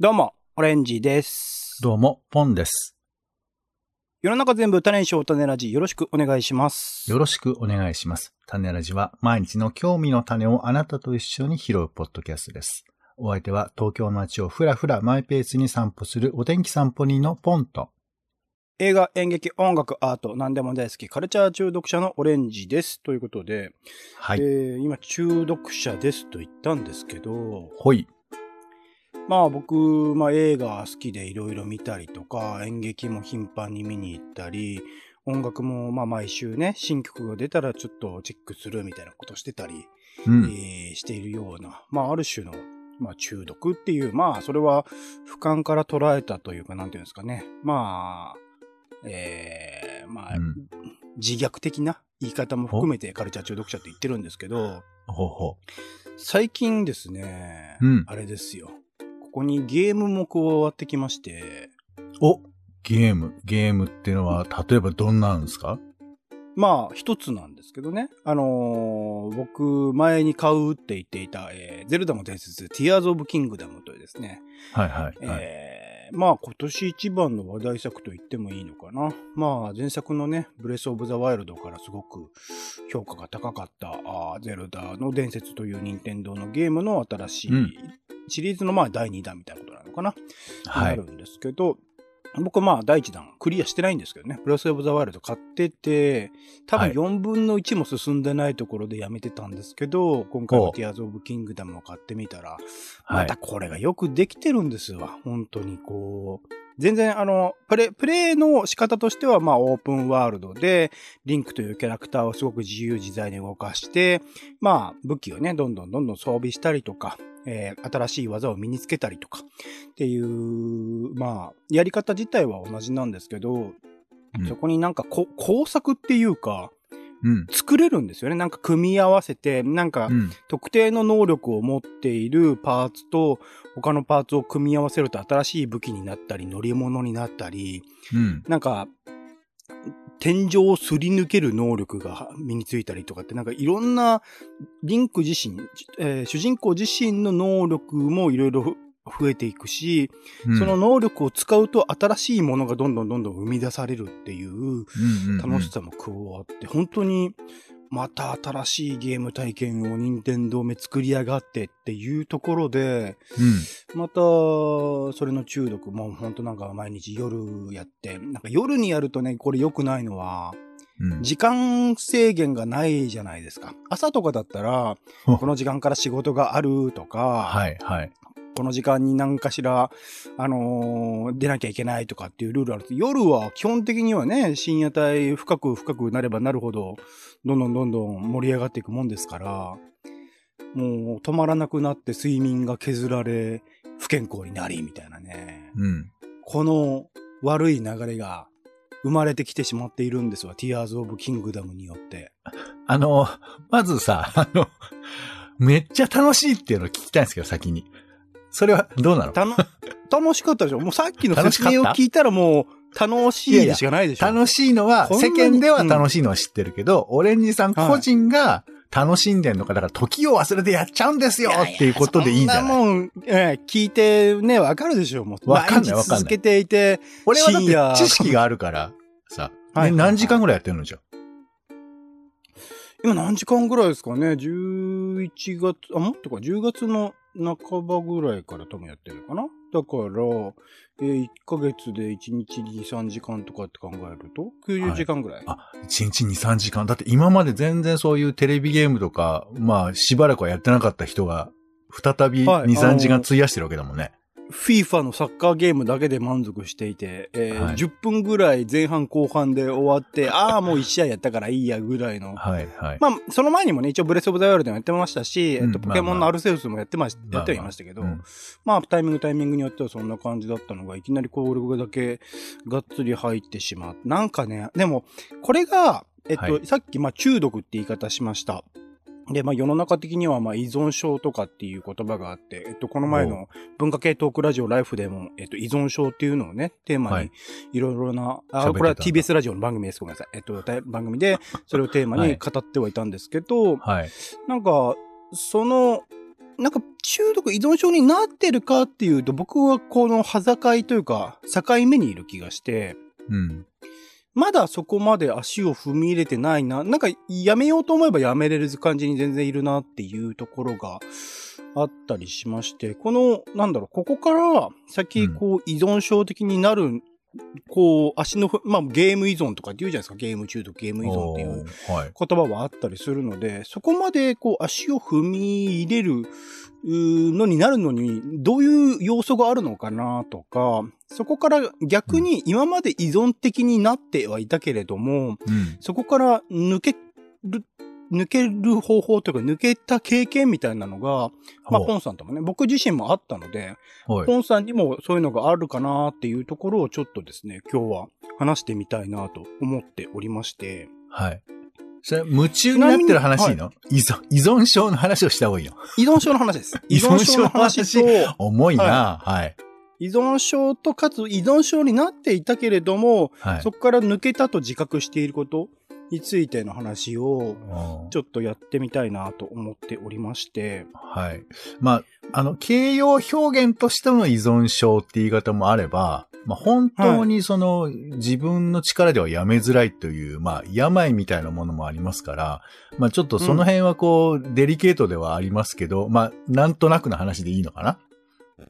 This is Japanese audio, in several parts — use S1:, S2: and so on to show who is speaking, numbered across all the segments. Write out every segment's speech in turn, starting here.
S1: どうも、オレンジです。
S2: どうも、ポンです。
S1: 世の中全部種にしよう種ラジよろしくお願いします。
S2: よろしくお願いします。種ラジは毎日の興味の種をあなたと一緒に拾うポッドキャストです。お相手は東京の街をふらふらマイペースに散歩するお天気散歩人のポンと。
S1: 映画、演劇、音楽、アート、何でも大好き、カルチャー中毒者のオレンジです。ということで、
S2: はい。
S1: えー今、中毒者ですと言ったんですけど、
S2: ほい。
S1: まあ僕、まあ映画好きでいろいろ見たりとか、演劇も頻繁に見に行ったり、音楽もまあ毎週ね、新曲が出たらちょっとチェックするみたいなことしてたり、
S2: うん。
S1: えーしているような、まあ、ある種の、まあ、中毒っていう、まあ、それは俯瞰から捉えたというか、なんていうんですかね。まあ、えー、まあ、
S2: うん
S1: 自虐的な言い方も含めてカルチャー中毒者って言ってるんですけど、
S2: ほうほ
S1: 最近ですね、
S2: うん
S1: あれですよ。ここにゲームも加わってきまして、
S2: う。おゲーム。ゲームっていうのは、例えばどんなんですか？
S1: まあ、一つなんですけどね。あのー僕、前に買うって言っていた、えーゼルダの伝説、Tears of Kingdom というですね、
S2: はいはい、はい。
S1: えーまあ今年一番の話題作と言ってもいいのかな。まあ前作のね、ブレスオブザワイルドからすごく評価が高かったあーゼルダの伝説という任天堂のゲームの新しい、
S2: うん
S1: シリーズのまあ第2弾みたいなことなのかな。
S2: は
S1: ないる。んですけど、僕まあ第1弾クリアしてないんですけどね、ブレスオブザワイルド買ってて、多分
S2: はい
S1: 4分の1も進んでないところでやめてたんですけど、今回の
S2: ほう
S1: Tears of Kingdom を買ってみたら、
S2: はい
S1: また。これがよくできてるんですわ。本当にこう。全然あの、プレ、プレイの仕方としてはまあオープンワールドで、リンクというキャラクターをすごく自由自在に動かして、まあ武器をね、どんどんどんどん装備したりとか、えー新しい技を身につけたりとかっていう、まあ、やり方自体は同じなんですけど、
S2: うん
S1: そこになんかこ工作っていうか、
S2: うん。
S1: 作れるんですよね。なんか組み合わせて、なんか
S2: うん。
S1: 特定の能力を持っているパーツと他のパーツを組み合わせると新しい武器になったり乗り物になったり
S2: うん。
S1: なんか天井をすり抜ける能力が身についたりとかってなんかいろんなリンク自身、えー主人公自身の能力もいろいろ増えていくし、
S2: うん。
S1: その、能力を使うと新しいものがどんどんどんどん生み出されるっていう
S2: うんうんうん。
S1: 楽しさも加わって、本当にまた新しいゲーム体験を任天堂め作り上がってっていうところで、
S2: うん。
S1: また、それの中毒も本当なんか毎日夜やって、なんか夜にやるとね、これ良くないのは、
S2: うん。
S1: 時間制限がないじゃないですか。朝とかだったら、
S2: ほ
S1: この時間から仕事があるとか、
S2: はいはい。
S1: この時間に何かしら、あのー出なきゃいけないとかっていうルールあるんです夜は基本的にはね、深夜帯深く深くなればなるほど、どんどんどんどん盛り上がっていくもんですから、もう止まらなくなって睡眠が削られ、不健康になり、みたいなね。
S2: うん。
S1: この悪い流れが生まれてきてしまっているんですわ。Tears of Kingdom によって。
S2: あの、まずさ、あの、めっちゃ楽しいっていうのを聞きたいんですけど、先に。それはどうなの？
S1: たの楽しかったでしょ？もうさっきの説明を聞いたらもう楽しいでしかないでしょ？
S2: 楽しいのは、世間では楽しいのは知ってるけど、オレンジさん個人が楽しんでんのか、だから時を忘れてやっちゃうんですよっていうことでいいんじゃない。
S1: そんなもん、ええ聞いてね、わかるでしょ？もう。
S2: わかんないわかんない。
S1: 続けていて、
S2: 俺はだって知識があるから、さ、
S1: はい。
S2: ね何時間ぐらいやってるのじゃ
S1: 今何時間ぐらいですかね ?11 月、あ、もっとか、10月の半ばぐらいから多分やってるのかな？だから、えー1ヶ月で1日2、3時間とかって考えると、90時間ぐらい？
S2: あ、1日2、3時間。だって今まで全然そういうテレビゲームとか、まあしばらくはやってなかった人が、再び2、
S1: はい
S2: 3時間費やしてるわけだもんね。
S1: FIFA のサッカーゲームだけで満足していて、えー
S2: はい
S1: 10分ぐらい前半後半で終わって、ああ、もう1試合やったからいいやぐらいの。
S2: はい、はい。
S1: まあ、その前にもね、一応ブレスオブザワイルドもやってましたし、
S2: うん
S1: えっと、ポケモンのアルセウスもやってまし、
S2: まあまあ
S1: やってはいましたけど、
S2: うん
S1: まあ、タイミングタイミングによってはそんな感じだったのが、いきなりこう、だけがっつり入ってしまう。なんかね、でも、これが、えっと、
S2: はい
S1: さっき、まあ、中毒って言い方しました。で、まあ、世の中的には、まあ、依存症とかっていう言葉があって、えっと、この前
S2: お
S1: の文化系トークラジオライフでも、えっと、依存症っていうのをね、テーマに
S2: はい、
S1: いろいろな、あ、
S2: 喋ってたんだ
S1: これは TBS ラジオの番組です。ごめんなさい。えっと、た番組で、それをテーマに語ってはいたんですけど、
S2: はい。
S1: なんか、その、なんか中毒依存症になってるかっていうと、僕はこの端境というか、境目にいる気がして、
S2: うん。
S1: まだそこまで足を踏み入れてないな。なんか、やめようと思えばやめれる感じに全然いるなっていうところがあったりしまして、この、なんだろう、ここから先、
S2: うん
S1: こう、依存症的になる、こう、足のふ、まあ、ゲーム依存とかって言うじゃないですか。ゲーム中毒、ゲーム依存っていう。言葉はあったりするので、そこまでこう足を踏み入れるのになるのに、どういう要素があるのかなとか、そこから逆に今まで依存的になってはいたけれども、
S2: うん。
S1: そこから抜ける、抜ける方法というか抜けた経験みたいなのが、まあ、ポンさんともね、僕自身もあったので、
S2: はい。
S1: ポンさんにもそういうのがあるかなっていうところをちょっとですね、今日は話してみたいなと思っておりまして、
S2: はい。それ、夢中になってる話いいの、依存、依存症の話をした方がいいの？
S1: 依存症の話です。
S2: 依
S1: 依存
S2: 存症の
S1: 話
S2: 話
S1: と、
S2: 重いなはい。
S1: 依存症とかつ依存症になっていたけれども、
S2: はい。
S1: そこから抜けたと自覚していること？についての話を、
S2: うん。
S1: ちょっとやってみたいなと思っておりまして、
S2: はい。まあ、あの、形容表現としての依存症って言い方もあれば、まあ、本当にその、自分の力ではやめづらいという、まあ、病みたいなものもありますから、まあ、ちょっとその辺はこう、デリケートではありますけど、まあ、なんとなくの話でいいのかな？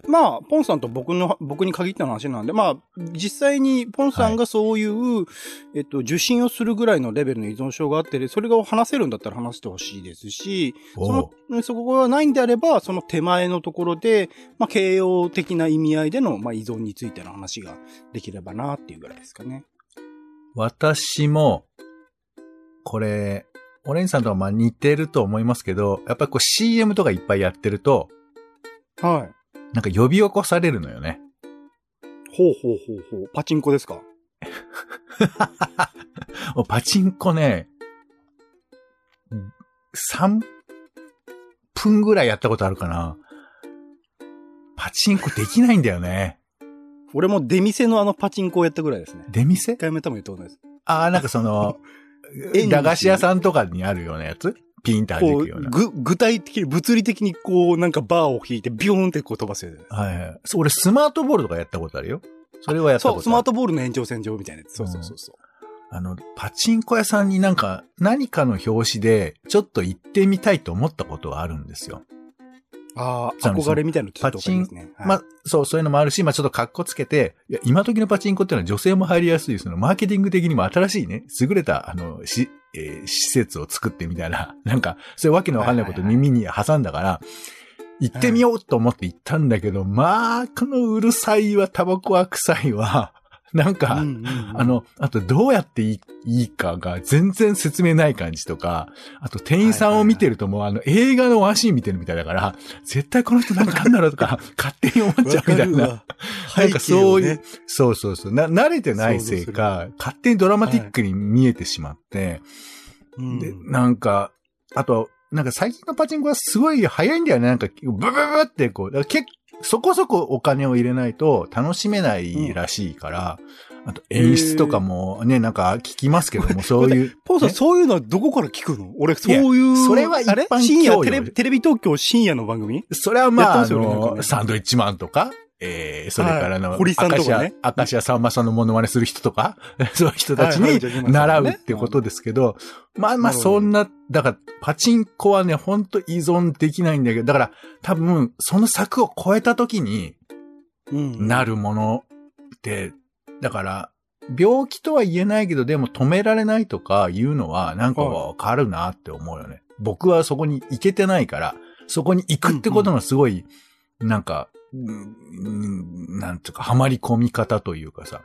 S1: まあ、ポンさんと僕の、僕に限った話なんで、まあ、実際にポンさんがそういう、えっと、受診をするぐらいのレベルの依存症があって、それが話せるんだったら話してほしいですし、その、そこがないんであれば、その手前のところで、まあ、形容的な意味合いでの、まあ、依存についての話ができればなっていうぐらいですかね。
S2: 私も、これ、オレンジさんとはまあ似てると思いますけど、やっぱりこう CM とかいっぱいやってると、
S1: はい。
S2: なんか呼び起こされるのよね。
S1: ほうほうほうほう。パチンコですか？
S2: パチンコね、3分ぐらいやったことあるかな。パチンコできないんだよね。
S1: 俺も出店のあのパチンコをやったぐらいですね。
S2: 出店？
S1: 一回も多分言ったことないです。
S2: ああ、なんかその 駄菓子屋さんとかにあるようなやつ？ピンって
S1: う、具体的に、物理的にこう、なんかバーを引いてビョーンってこう飛ばすやつです。
S2: はいはい。そう俺スマートボールとかやったことあるよ。それはやったことある。
S1: そう、スマートボールの延長線上みたいなやつ。そうそうそうそう。
S2: あの、パチンコ屋さんになんか、何かの表紙で、ちょっと行ってみたいと思ったことがあるんですよ。
S1: ああ、憧れみたいなのちょっとわかりますね。はい
S2: まあ、そう、そういうのもあるし、まあちょっと格好つけて、いや、今時のパチンコっていうのは女性も入りやすい、そのマーケティング的にも新しいね、優れた、あの、し、えー施設を作ってみたいな、なんか、そういうわけのわかんないこと
S1: はいはいはい。
S2: 耳に挟んだから、行ってみようと思って行ったんだけど、まあ、このうるさいは、タバコは臭いわ、なんか、
S1: うんうんうん。
S2: あの、あとどうやっていいいいかが全然説明ない感じとか、あと店員さんを見てるともうあの映画のワンシーン見てるみたいだから、絶対この人なんかあんだろうとか、勝手に思っちゃうみたいな。
S1: わ
S2: なんかそういう、
S1: ね。
S2: そうそうそう。な、慣れてないせいか、勝手にドラマティックに見えてしまって、
S1: うん。
S2: で、なんか、あと、なんか最近のパチンコはすごい早いんだよね。なんか、ブブブブってこう、結そこそこお金を入れないと楽しめないらしいから、あと演出とかもね、なんか聞きますけども、そういう。
S1: ポンさん、
S2: ね？
S1: そういうのはどこから聞くの？俺、そういう。
S2: それは一般
S1: 深夜テレビ、テレビ東京深夜の番組？
S2: それはまあ、
S1: ねなんか
S2: の、
S1: ね
S2: サンドイッチマンとか、えー、それからの、
S1: はい。堀さんとかね。
S2: 明石家さんまさんのモノマネする人とか、そういう人たちに習うってことですけど、まあまあそんな、だから、パチンコはね、ほんと依存できないんだけど、だから、多分、その柵を超えた時に
S1: うん
S2: なるものって、だから、病気とは言えないけど、でも止められないとかいうのは、なんかわかるなって思うよね。僕はそこに行けてないから、そこに行くってことのすごい、なんか、うんなんていうか、ハマり込み方というかさ。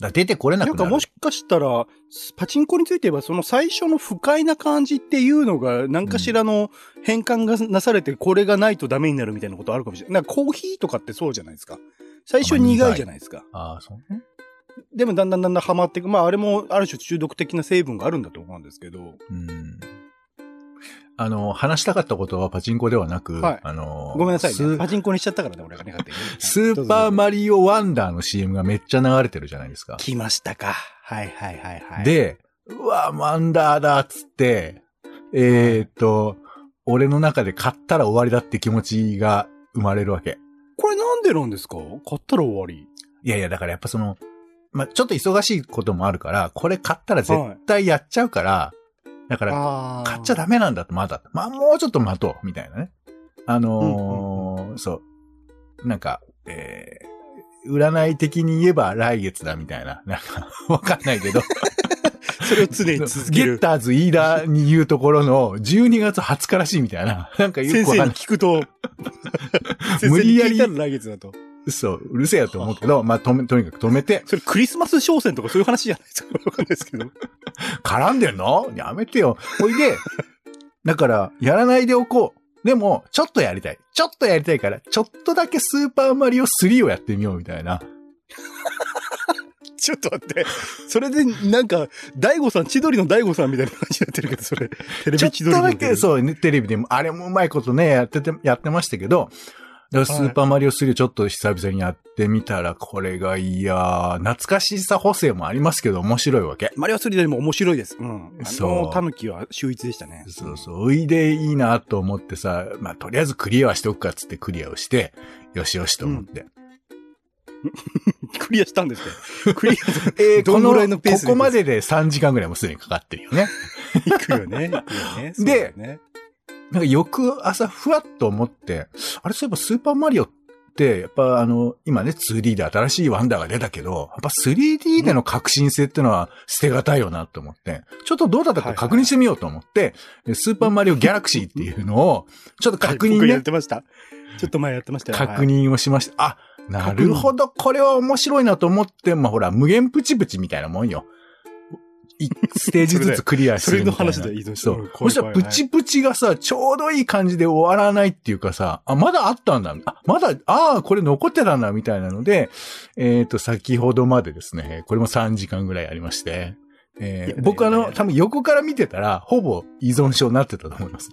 S2: だ出てこれなくなる。
S1: なんかもしかしたら、パチンコについて言えば、その最初の不快な感じっていうのが、何かしらの変換がなされて、これがないとダメになるみたいなことあるかもしれない。なんかコーヒーとかってそうじゃないですか。最初苦いじゃないですか。
S2: ああ、そうね。
S1: でもだんだんだんだんハマっていく。まああれもある種中毒的な成分があるんだと思うんですけど。
S2: うん。あの、話したかったことはパチンコではなく、
S1: はい
S2: あの、
S1: ごめんなさい
S2: ス
S1: ね。パチンコにしちゃったからね、俺がね、勝手にね
S2: スーパーマリオワンダーの CM がめっちゃ流れてるじゃないですか。
S1: 来ましたか。はいはいはいはい。、
S2: で、うわ、ワンダーだっつって、えーっと、俺の中で買ったら終わりだって気持ちが生まれるわけ。
S1: これなんでなんですか？買ったら終わり。
S2: いやいや、だからやっぱその、まあ、ちょっと忙しいこともあるから、これ買ったら絶対やっちゃうから、だから、
S1: あ
S2: 買っちゃダメなんだと、まだ。まあ、もうちょっと待とう、みたいなね。あのーそう。なんか、えー、占い的に言えば来月だみたいな。なんか、わかんないけど。
S1: それを常に続ける。
S2: ゲッターズ飯田に言うところの12月20日らしいみたいな。なんかよ
S1: 先生に
S2: くわかんない。
S1: 聞くと、先生に
S2: 無理やり
S1: 来月だと。
S2: そう、うるせえよと思うけど、まあ、とめ、とにかく止めて、
S1: それクリスマス商戦とかそういう話じゃないですか。わかんないですけど。
S2: 絡んでんの？やめてよ。ほいで、だから、やらないでおこう。でも、ちょっとやりたい。ちょっとやりたいから、ちょっとだけスーパーマリオ3をやってみようみたいな。
S1: ちょっと待って。それで、なんか、大悟さん、千鳥の大悟さんみたいな感じになってるけど、それ。テレ
S2: ちょっとだけ、そう、ね、テレビでも、あれもうまいことね、やってて、やってましたけど、だからスーパーマリオ3ちょっと久々にやってみたら、これが、いやー、懐かしさ補正もありますけど、面白いわけ。
S1: マリオ3でも面白いです。うん。あ
S2: そう
S1: の、タヌキは秀逸でしたね。
S2: そうそう、おいでいいなと思ってさ、まあ、とりあえずクリアはしておくかっつってクリアをして、よしよしと思って。
S1: クリアしたんですね。クリ
S2: えー、この、
S1: どんぐらいのペースで
S2: ここまでで3時間ぐらいもうすでにかかってるよね。
S1: ア 行くよね。行くよね。そうだよね、
S2: なんか翌朝ふわっと思って、あれそういえばスーパーマリオって、やっぱあの、今ね 2D で新しいワンダーが出たけど、やっぱ 3D での革新性ってのは捨てがたいよなと思って、ちょっとどうだったか確認してみようと思って、スーパーマリオギャラクシーっていうのを、ちょっと確認ね
S1: 僕やっ、てました。ちょっと前やってましたよ。
S2: 確認をしました。あ、なるほど、これは面白いなと思って、まあほら、無限プチプチみたいなもんよ。いステージずつクリアするみたいな。
S1: それの話でいいの
S2: そうそしたらプチプチがさ、ちょうどいい感じで終わらないっていうかさ、あ、まだあったんだ。あ、まだ、ああ、これ残ってたんだ、みたいなので、えっ、と、先ほどまでですね、これも3時間ぐらいありまして、えー僕あの、多分横から見てたら、ほぼ依存症になってたと思います。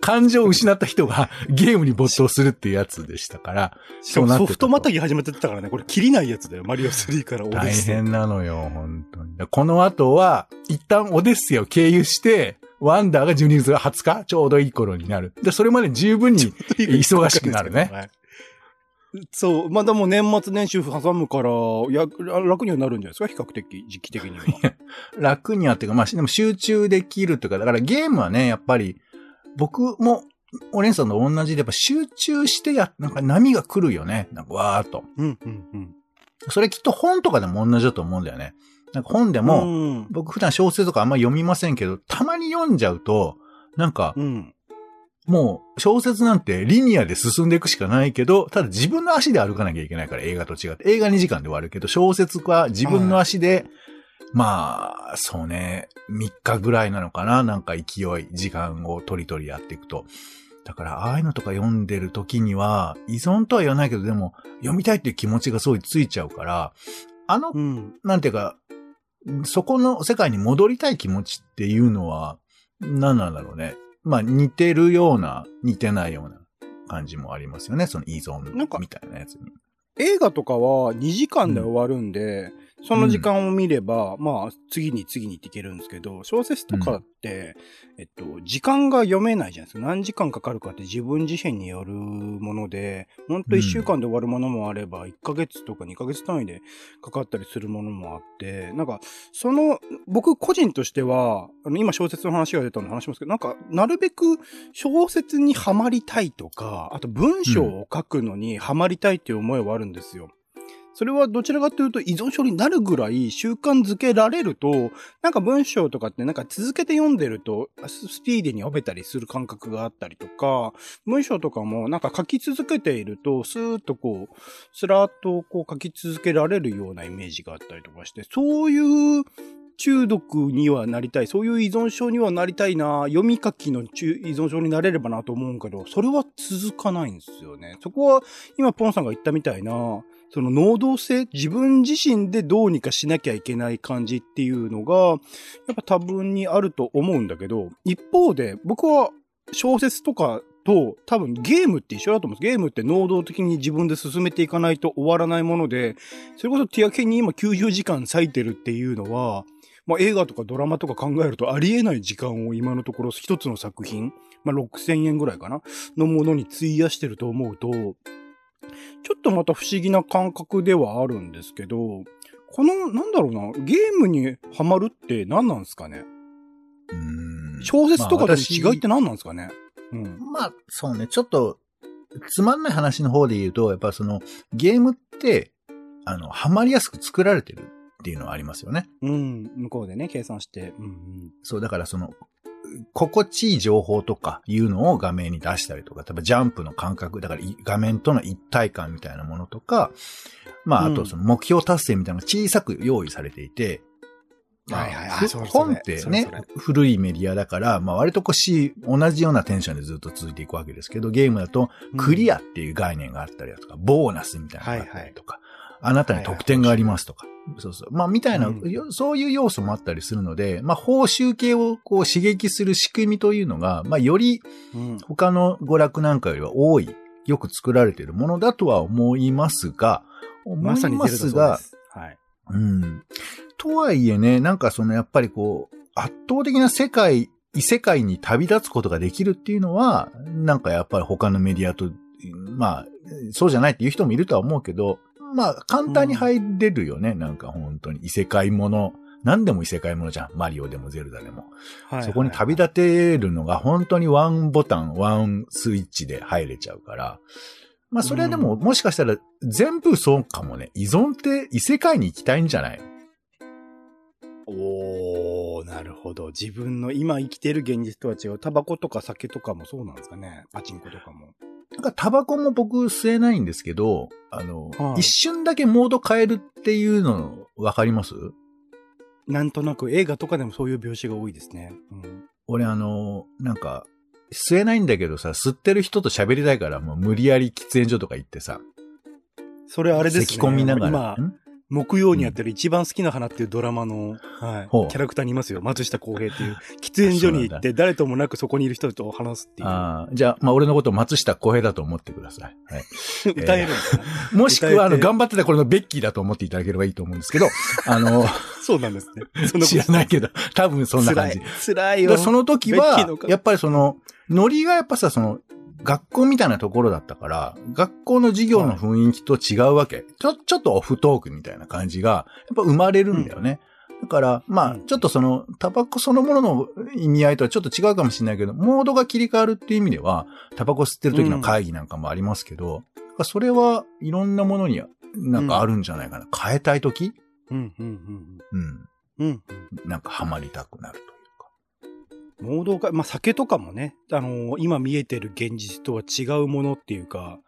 S2: 感情を失った人がゲームに没頭するっていうやつでしたから、そうな
S1: ソフトまたぎ始めてたからね。これ切りないやつだよ。マリオ3からオデッ
S2: 大
S1: セイ。
S2: 変なのよ、本当に。この後は、一旦オデッセイを経由して、ワンダーが12月20日ちょうどいい頃になる。で、それまで十分に忙しくなるね。
S1: はいそう。まあでも年末年始挟むから、や、楽にはなるんじゃないですか？比較的、時期的には。
S2: 楽にはっていうか、まあ、でも集中できるというか、だからゲームはね、やっぱり、僕も、お姉さんと同じで、やっぱ集中してや、なんか波が来るよね。なんかわーっと。
S1: うん、うん、うん。
S2: それきっと本とかでも同じだと思うんだよね。なんか本でも、
S1: うん、
S2: 僕普段小説とかあんま読みませんけど、たまに読んじゃうと、なんか、
S1: うん。
S2: もう小説なんてリニアで進んでいくしかないけど、ただ自分の足で歩かなきゃいけないから映画と違って。映画2時間で終わるけど、小説は自分の足で、まあ、そうね、3日ぐらいなのかななんか勢い、時間を取り取りやっていくと。だから、ああいうのとか読んでる時には、依存とは言わないけど、でも、読みたいっていう気持ちがすごいついちゃうから、あの
S1: うん。
S2: なんていうか、そこの世界に戻りたい気持ちっていうのは、何なんだろうね。まあ似てるような、似てないような感じもありますよね。その依存みたいなやつに。
S1: 映画とかは2時間で終わるんで、その時間を見れば、まあ、次に次にっていけるんですけど、小説とかって、えっと、時間が読めないじゃないですか。何時間かかるかって自分自身によるもので、ほんと1週間で終わるものもあれば、1ヶ月とか2ヶ月単位でかかったりするものもあって、なんか、その、僕個人としては、あの、今小説の話が出たの話しますけど、なんか、なるべく小説にはまりたいとか、あと文章を書くのにはまりたいっていう思いはあるんですよ。それはどちらかというと依存症になるぐらい習慣づけられると、なんか文章とかってなんか続けて読んでるとスピーディーに読めたりする感覚があったりとか、文章とかもなんか書き続けていると、スーッとこう、スラーっとこう書き続けられるようなイメージがあったりとかして、そういう中毒にはなりたい、そういう依存症にはなりたいな、読み書きの依存症になれればなと思うけど、それは続かないんですよね。そこは今ポンさんが言ったみたいな、その能動性、自分自身でどうにかしなきゃいけない感じっていうのが、やっぱ多分にあると思うんだけど、一方で僕は小説とかと多分ゲームって一緒だと思うんです。ゲームって能動的に自分で進めていかないと終わらないもので、それこそティアケに今90時間割いてるっていうのは、まあ映画とかドラマとか考えるとありえない時間を今のところ一つの作品、まあ、6000円ぐらいかなのものに費やしてると思うと、ちょっとまた不思議な感覚ではあるんですけど、この、なんだろうな、ゲームにハマるって何なんですかね？
S2: うん
S1: 小説とかとの違いって
S2: まあ
S1: 何なんですかね？うん。
S2: 私まあ、そうね、ちょっと、つまんない話の方で言うと、やっぱその、ゲームって、あの、ハマりやすく作られてるっていうのはありますよね。
S1: うん。向こうでね、計算して。うんうん。
S2: そう、だからその、心地いい情報とかいうのを画面に出したりとか、例えばジャンプの感覚、だからい画面との一体感みたいなものとか、まあ、あ
S1: うん。
S2: とその目標達成みたいなのが小さく用意されていて、まあ
S1: はいはい。あ
S2: ふ
S1: それそれ。
S2: 本ってね古いメディアだから、まあ割とこうし、同じようなテンションでずっと続いていくわけですけど、ゲームだとクリアっていう概念があったりだとか、ボーナスみたいなのがあったりとか、あなたに得点がありますとか、そうそう。まあ、みたいな、
S1: うん
S2: よそういう要素もあったりするので、まあ、報酬系をこう刺激する仕組みというのが、まあ、より
S1: うん。
S2: 他の娯楽なんかよりは多い、よく作られているものだとは思いますが、思いますが
S1: ゼルダそうで、す。はい。
S2: うん。とはいえね、なんかそのやっぱりこう、圧倒的な世界、異世界に旅立つことができるっていうのは、なんかやっぱり他のメディアと、まあ、そうじゃないっていう人もいるとは思うけど、まあ、簡単に入れるよね。なんか本当に異世界もの。何でも異世界ものじゃん。マリオでもゼルダでも。
S1: はい。
S2: そこに旅立てるのが本当にワンボタン、ワンスイッチで入れちゃうから。まあそれはでも、もしかしたら全部そうかもね。依存って異世界に行きたいんじゃない？
S1: おー、なるほど。自分の今生きてる現実とは違う。タバコとか酒とかもそうなんですかね。パチンコとかも。
S2: なんかタバコも僕吸えないんですけど、あの、
S1: はい
S2: 一瞬だけモード変えるっていうのわかります？
S1: なんとなく映画とかでもそういう描写が多いですね。うん。
S2: 俺あの、なんか、吸えないんだけどさ、吸ってる人と喋りたいからもう無理やり喫煙所とか行ってさ、
S1: それあれですね。
S2: 咳込みながら。
S1: 今、
S2: ん？
S1: 木曜にやってる一番好きな花っていうドラマの、はい。キャラクターにいますよ。松下洸平っていう。喫煙所に行って誰ともなくそこにいる人と話すっていう。
S2: ああ、じゃあ、まあ俺のこと松下小平だと思ってください。はい。
S1: 歌えるんですね。
S2: もしくは、あの、頑張ってた頃のベッキーだと思っていただければいいと思うんですけど、あの、
S1: そうなんですね。そ
S2: 知らないけど、多分そんな感じ。
S1: 辛い。辛いよ。
S2: その時はやっぱりその、ノリがやっぱさ、その、学校みたいなところだったから、学校の授業の雰囲気と違うわけ。ちょ、ちょっとオフトークみたいな感じが、やっぱ生まれるんだよね。だから、まあ
S1: う、ん
S2: ちょっとその、タバコそのものの意味合いとはちょっと違うかもしれないけど、モードが切り替わるっていう意味では、タバコ吸ってる時の会議なんかもありますけど、だからそれはいろんなものになんかあるんじゃないかな。変えたい時？
S1: うん、うん、
S2: うん。
S1: うん。うん。
S2: なんかハマりたくなるというか。
S1: モードが、まあ、酒とかもね、あのー今見えてる現実とは違うものっていうか、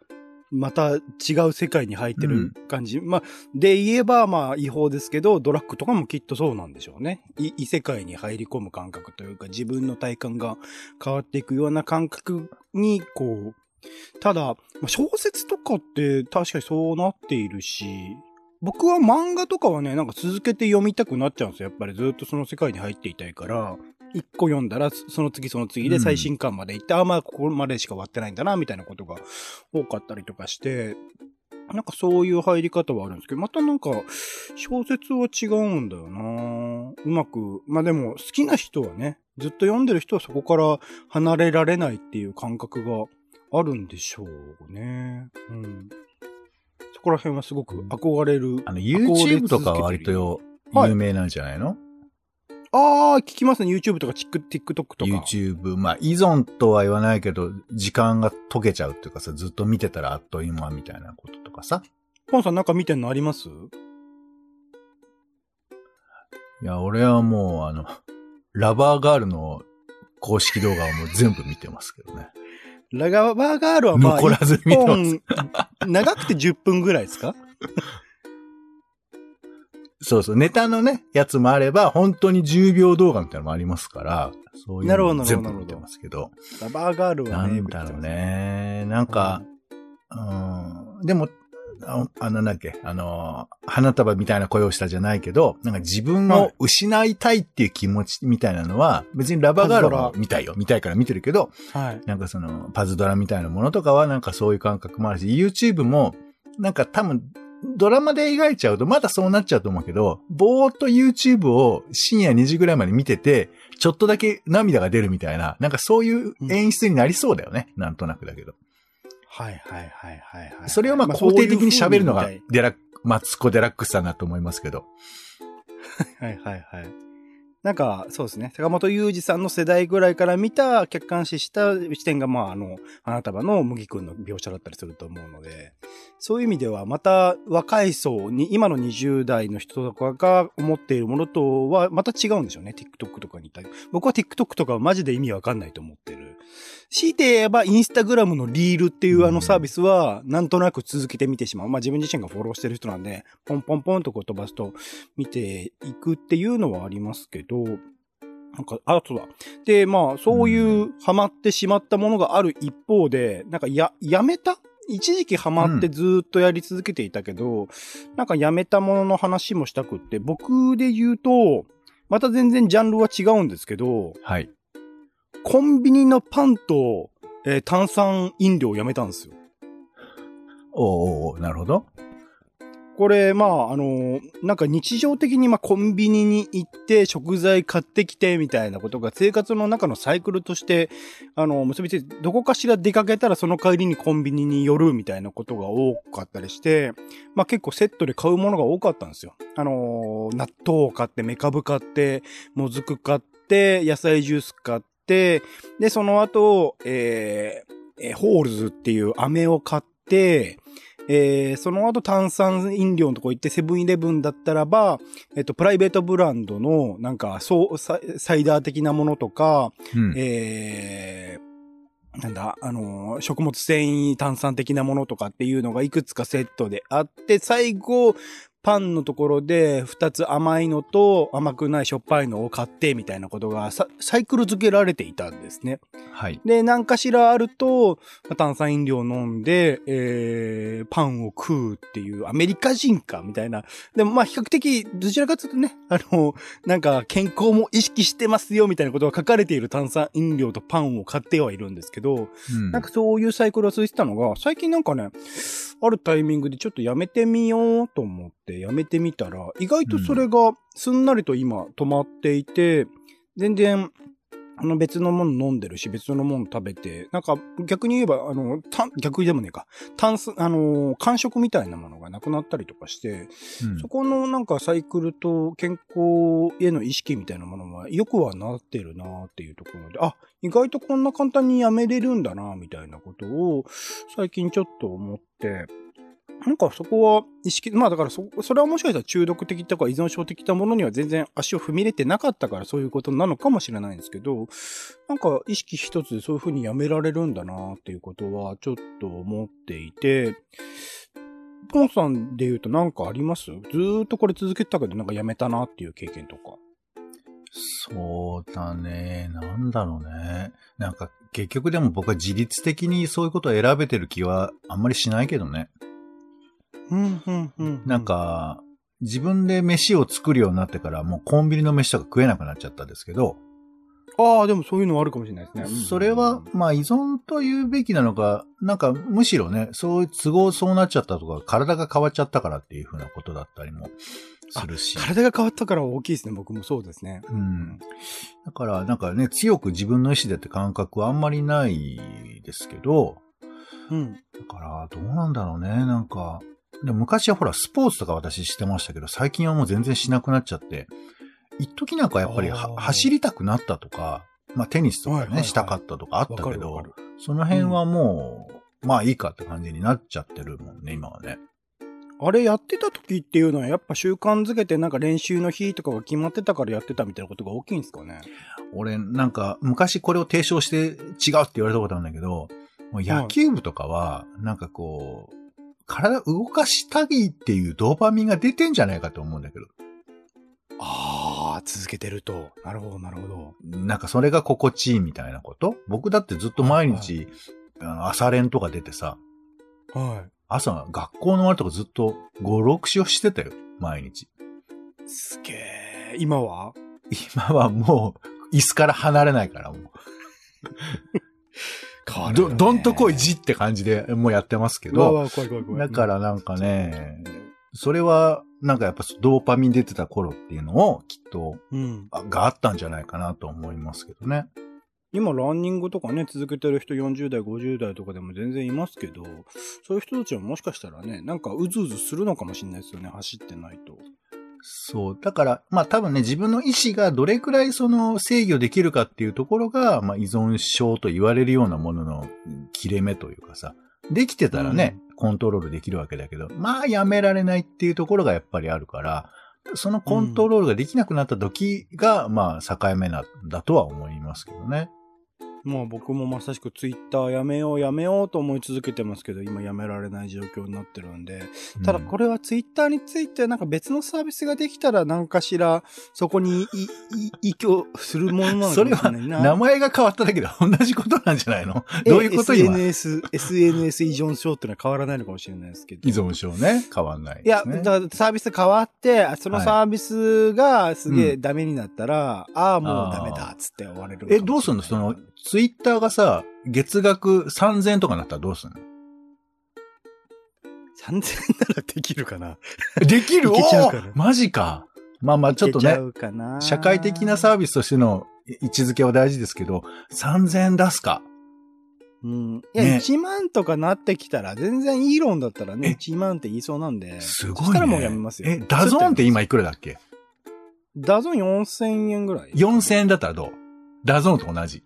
S1: また違う世界に入ってる感じ。まあ、で言えば、まあ、違法ですけど、ドラッグとかもきっとそうなんでしょうね。い異世界に入り込む感覚というか、自分の体感が変わっていくような感覚に、こう、ただ、まあ小説とかって確かにそうなっているし、僕は漫画とかはね、なんか続けて読みたくなっちゃうんですよ。やっぱりずっとその世界に入っていたいから、一個読んだら、その次その次で最新刊まで行って、あ、まあ、ここまでしか終わってないんだな、みたいなことが多かったりとかして、なんかそういう入り方はあるんですけど、またなんか、小説は違うんだよなうまく、まあでも、好きな人はね、ずっと読んでる人はそこから離れられないっていう感覚があるんでしょうね。うん。そこら辺はすごく憧れる。
S2: あの、YouTube とかは割と有名なんじゃないの、
S1: あー、聞きますね。YouTube とか TikTok とか。
S2: ?YouTube。まあ、依存とは言わないけど、時間が解けちゃうっていうかさ、ずっと見てたらあっという間みたいなこととかさ。
S1: ポンさんなんか見てんのあります？
S2: いや、俺はもう、あの、ラバーガールの公式動画をもう全部見てますけどね。
S1: ラガバーガールはまあ、
S2: 残らず見てます
S1: 長くて10分ぐらいですか？
S2: そうそう、ネタのね、やつもあれば、本当に10秒動画みたいなのもありますから、そういう
S1: なるほど
S2: の
S1: なるほど
S2: 全部見てますけど。
S1: ラバーガールは
S2: な
S1: ね。
S2: んだろうね。なんか、うん、でも、ああの、なんだっけ、あの、花束みたいな声をしたじゃないけど、なんか自分を失いたいっていう気持ちみたいなのは、別にラバーガールは見たいよ。見たいから見てるけど、
S1: はい。
S2: なんかその、パズドラみたいなものとかはなんかそういう感覚もあるし、YouTube も、なんか多分、ドラマで描いちゃうとまだそうなっちゃうと思うけど、ぼーっと YouTube を深夜2時ぐらいまで見てて、ちょっとだけ涙が出るみたいな、なんかそういう演出になりそうだよね。なんとなくだけど。
S1: はいはいはいはい、はい。
S2: それをまあ
S1: まあ
S2: 肯定的に喋るのがデラック、マツコ・デラックスさんだと思いますけど。
S1: はいはいはい。なんか、そうですね。坂本雄二さんの世代ぐらいから見た、客観視した視点が、まあ、あの、花束の麦君の描写だったりすると思うので、そういう意味では、また若い層に、今の20代の人とかが思っているものとは、また違うんでしょうね。TikTok とかに対。僕は TikTok とかはマジで意味わかんないと思ってる。強いて言えば、インスタグラムのリールっていうあのサービスは、なんとなく続けて見てしまう。まあ自分自身がフォローしてる人なんで、ポンポンポンとこう飛ばすと見ていくっていうのはありますけど、なんか、あとだ。で、まあ、そういうハマってしまったものがある一方で、なんかや、やめた？一時期ハマってずーっとやり続けていたけど、なんかやめたものの話もしたくって、僕で言うと、また全然ジャンルは違うんですけど、
S2: はい。
S1: コンビニのパンと、えー炭酸飲料をやめたんですよ。
S2: おうおうおうなるほど。
S1: これ、まあ、あのーなんか日常的に、まあ、コンビニに行って食材買ってきてみたいなことが生活の中のサイクルとして、あの、結びついて、どこかしら出かけたらその帰りにコンビニに寄るみたいなことが多かったりして、まあ結構セットで買うものが多かったんですよ。あのー納豆を買って、メカブ買って、もずく買って、野菜ジュース買って、で、その後、えーえーホールズっていう飴を買って、えーその後炭酸飲料のとこ行ってセブンイレブンだったらば、えっと、プライベートブランドの、なんか、そう、ササイダー的なものとか、
S2: うん。
S1: えーなんだ、あのー食物繊維炭酸的なものとかっていうのがいくつかセットであって、最後、パンのところで二つ甘いのと甘くないしょっぱいのを買ってみたいなことがササイクル付けられていたんですね。
S2: はい。
S1: で、何かしらあると、まあ炭酸飲料飲んで、えー、パンを食うっていう、アメリカ人か、みたいな。でもまあ比較的、どちらかというとね、あの、なんか健康も意識してますよ、みたいなことが書かれている炭酸飲料とパンを買ってはいるんですけど、
S2: うん
S1: なんかそういうサイクルが続いてたのが、最近なんかね、あるタイミングでちょっとやめてみようと思ってやめてみたら、意外とそれがすんなりと今止まっていて、全然、あの別のもの飲んでるし、別のもの食べて、なんか逆に言えば、あの、た逆でもねえか、炭素、あの、感触みたいなものがなくなったりとかして、
S2: うん。
S1: そこのなんかサイクルと健康への意識みたいなものはよくはなってるなっていうところで、あ、意外とこんな簡単にやめれるんだなみたいなことを最近ちょっと思って、なんかそこは意識、まあだからそ、それはもしかしたら中毒的とか依存症的なものには全然足を踏み入れてなかったからそういうことなのかもしれないんですけど、なんか意識一つでそういう風にやめられるんだなっていうことはちょっと思っていて、ポンさんで言うとなんかあります？ずーっとこれ続けてたけどなんかやめたなっていう経験とか。
S2: そうだね。なんだろうね。なんか結局でも僕は自律的にそういうことを選べてる気はあんまりしないけどね。
S1: うん、うん、うん。
S2: なん、か、自分で飯を作るようになってからもうコンビニの飯とか食えなくなっちゃったんですけど、
S1: ああ、でもそういうのはあるかもしれないですね。うん
S2: それは、まあ依存と言うべきなのか、なんかむしろね、そういう都合そうなっちゃったとか、体が変わっちゃったからっていうふうなことだったりもするし。
S1: 体が変わったから大きいですね。僕もそうですね。
S2: うん。だから、なんかね、強く自分の意思でって感覚はあんまりないですけど、
S1: うん。
S2: だから、どうなんだろうね、なんか。でも昔はほら、スポーツとか私してましたけど、最近はもう全然しなくなっちゃって、一時なんかやっぱり走りたくなったとか、まあテニスとかね、
S1: はいはいはい
S2: したかったとかあったけど。その辺はもう、まあいいかって感じになっちゃってるもんね、今はね。
S1: あれやってた時っていうのはやっぱ習慣づけてなんか練習の日とかが決まってたからやってたみたいなことが大きいんですかね？
S2: 俺、なんか、昔これを提唱して違うって言われたことあるんだけど、野球部とかは、なんかこう、体動かしたいっていうドーパミンが出てんじゃないかと思うんだけど。
S1: ああ、続けてると。なるほど、なるほど。
S2: なんかそれが心地いいみたいなこと？僕だってずっと毎日、あの朝練とか出てさ、
S1: はい。
S2: 朝学校の終わりとかずっと5、6勝してたよ。毎日。
S1: すげえ。今は？
S2: 今はもう、椅子から離れないから、もう。ど、
S1: 変わるよね
S2: どんとこいじって感じでもうやってますけど。だからなんかね、それは、なんかやっぱドーパミン出てた頃っていうのをきっと、
S1: うん。
S2: あがあったんじゃないかなと思いますけどね。
S1: 今、ランニングとかね、続けてる人40代、50代とかでも全然いますけど、そういう人たちはもしかしたらね、なんかうずうずするのかもしれないですよね、走ってないと。
S2: そう。だから、まあ多分ね、自分の意思がどれくらいその制御できるかっていうところが、まあ依存症と言われるようなものの切れ目というかさ、できてたらね、コントロールできるわけだけど、まあやめられないっていうところがやっぱりあるから、そのコントロールができなくなった時が、まあ境目なんだとは思いますけどね。
S1: まあ僕もまさしくツイッターやめようやめようと思い続けてますけど、今やめられない状況になってるんで、ただこ
S2: れ、
S1: れはツイッターについてなんか別のサービスができたら何かしらそこにいい依拠するものなのか
S2: それは
S1: もしれないな。
S2: 名前が変わっただけで同じことなんじゃないの？どういうこと
S1: え
S2: 今
S1: ?SNS、SNS 依存症ってのは変わらないのかもしれないですけど。
S2: 依存症ね。変わんない
S1: いや。だからサービス変わって、そのサービスがすげえダメになったら、ああ、もうダメだっつって終われる。
S2: え、どうすんの？その、ツイッターがさ、月額3000円とかなったらどうすんの
S1: ？3000円ならできるかな
S2: できる？おーマジか。まあまあ、ちょっとね、社会的なサービスとしての位置づけは大事ですけど、3000円出すか。
S1: うん。いや、
S2: ね
S1: 1万とかなってきたら、全然いい論だったらね、1万って言いそうなんで。
S2: すごいね。
S1: そしたらもうやめますよ。
S2: え、ダゾーンって今いくらだっけ？
S1: ダゾーン4000円ぐらい
S2: ?4000 円だったらどう？ダゾーンと同じ。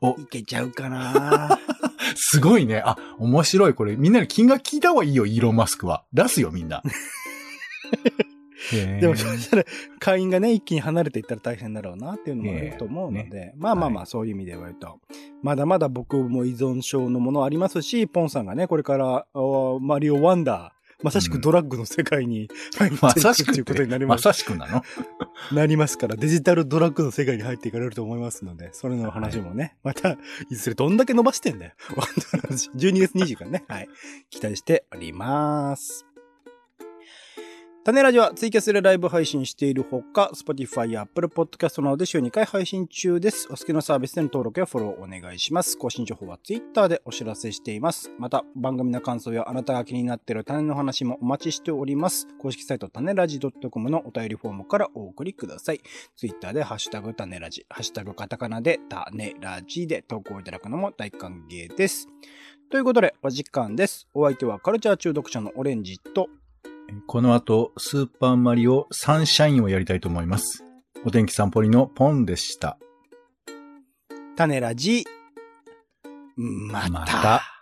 S2: お、
S1: いけちゃうかな
S2: すごいね。あ、面白い。これ、みんなに金額聞いた方がいいよ、イーロン・マスクは。出すよ、みんな。
S1: でも、そしたら、会員がね、一気に離れていったら大変だろうなっていうのもあると思うの
S2: え
S1: で、まあまあまあ、そういう意味で言われると、まだまだ僕も依存症のものありますし、ポンさんがね、これから、おマリオワンダー、まさしくドラッグの世界に入って
S2: ま
S1: いく
S2: さしく
S1: っていうことになり
S2: ま
S1: ます、
S2: さしくなの？
S1: なりますから、デジタルドラッグの世界に入っていかれると思いますので、それの話もね、また、いずれどんだけ伸ばしてんだよ。ワンダーの話12月20からね、はい、期待しております。種ラジはツイキャスでライブ配信しているほか、Spotify や Apple Podcast などで週2回配信中です。お好きなサービスでの登録やフォローお願いします。更新情報は Twitter でお知らせしています。また、番組の感想やあなたが気になっている種の話もお待ちしております。公式サイト種ラジ .com のお便りフォームからお送りください。Twitter でハッシュタグ種ラジ、ハッシュタグカタカナで種ラジで投稿いただくのも大歓迎です。ということで、お時間です。お相手はカルチャー中毒者のオレンジと、
S2: この後、スーパーマリオサンシャインをやりたいと思います。お天気散歩りのポンでした。
S1: 種ラジ、また。
S2: また